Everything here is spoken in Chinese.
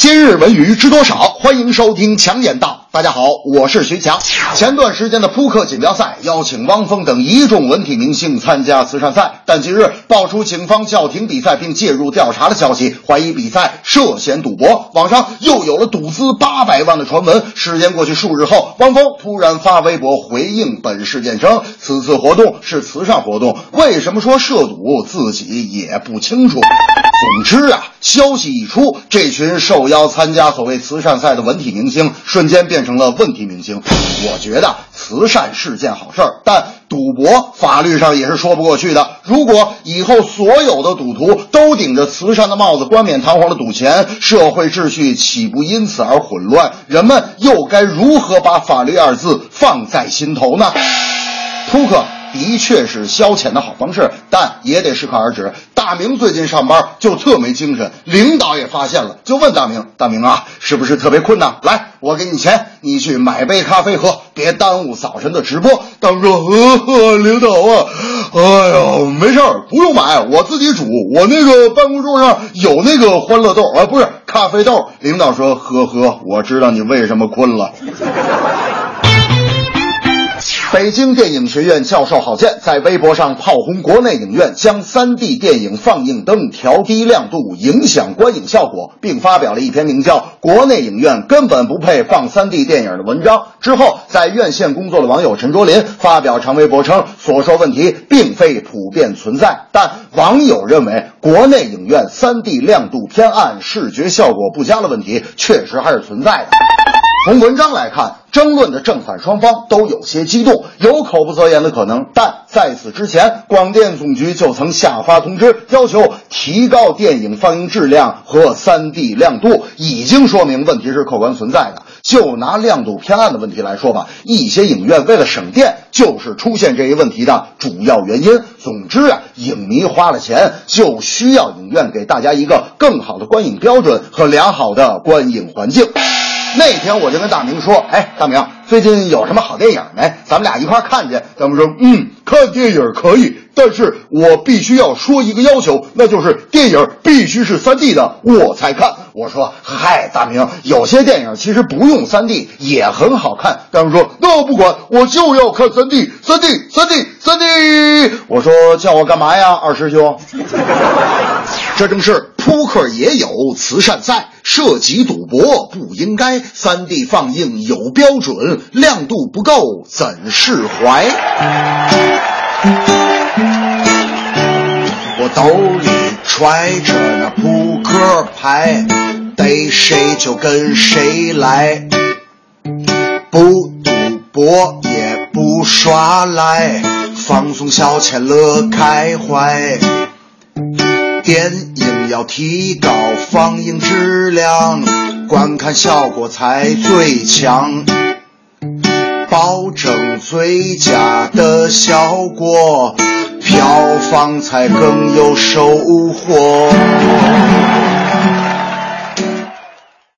今日文娱知多少？欢迎收听强言道。大家好，我是徐强。前段时间的扑克锦标赛邀请汪峰等一众文体明星参加慈善赛，但近日爆出警方叫停比赛并介入调查的消息，怀疑比赛涉嫌赌博。网上又有了赌资八百万的传闻。时间过去数日后，汪峰突然发微博回应本事件称，此次活动是慈善活动，为什么说涉赌自己也不清楚。总之啊，消息一出，这群受邀参加所谓慈善赛的文体明星瞬间变成了问题明星。我觉得慈善是件好事儿，但赌博法律上也是说不过去的。如果以后所有的赌徒都顶着慈善的帽子，冠冕堂皇的赌钱，社会秩序岂不因此而混乱？人们又该如何把法律二字放在心头呢？扑克的确是消遣的好方式，但也得适可而止。大明最近上班就特没精神，领导也发现了，就问大明：“大明啊，是不是特别困呐？来，我给你钱，你去买杯咖啡喝，别耽误早晨的直播。”大明说：“呵呵，领导啊，哎呀，没事儿，不用买，我自己煮，我那个办公桌上有那个欢乐豆啊，不是咖啡豆。”领导说：“呵呵，我知道你为什么困了。”北京电影学院教授郝建在微博上炮轰国内影院将 3D 电影放映灯调低亮度，影响观影效果，并发表了一篇名叫《国内影院根本不配放 3D 电影》的文章。之后，在院线工作的网友陈卓林发表长微博称，所说问题并非普遍存在，但网友认为国内影院 3D 亮度偏暗、视觉效果不佳的问题确实还是存在的。从文章来看，争论的正反双方都有些激动，有口不择言的可能。但在此之前，广电总局就曾下发通知，要求提高电影放映质量和 3D 亮度，已经说明问题是客观存在的。就拿亮度偏暗的问题来说吧，一些影院为了省电，就是出现这一问题的主要原因。总之啊，影迷花了钱，就需要影院给大家一个更好的观影标准和良好的观影环境。那天我就跟大明说：“哎，大明，最近有什么好电影没？咱们俩一块看去。”大明说：“嗯，看电影可以，但是我必须要说一个要求，那就是电影必须是 3D 的，我才看。”我说：“嗨，大明，有些电影其实不用 3D 也很好看。”大明说：“那我不管，我就要看 3D，3D，3D，3D。”我说：“叫我干嘛呀，二师兄？”这正是扑克也有慈善赛，涉及赌博不应该。三 D 放映有标准，亮度不够怎释怀？我兜里揣着那扑克牌，逮谁就跟谁来，不赌博也不耍赖，放松消遣乐开怀。电影要提高放映质量，观看效果才最强，保证最佳的效果，票房才更有收获。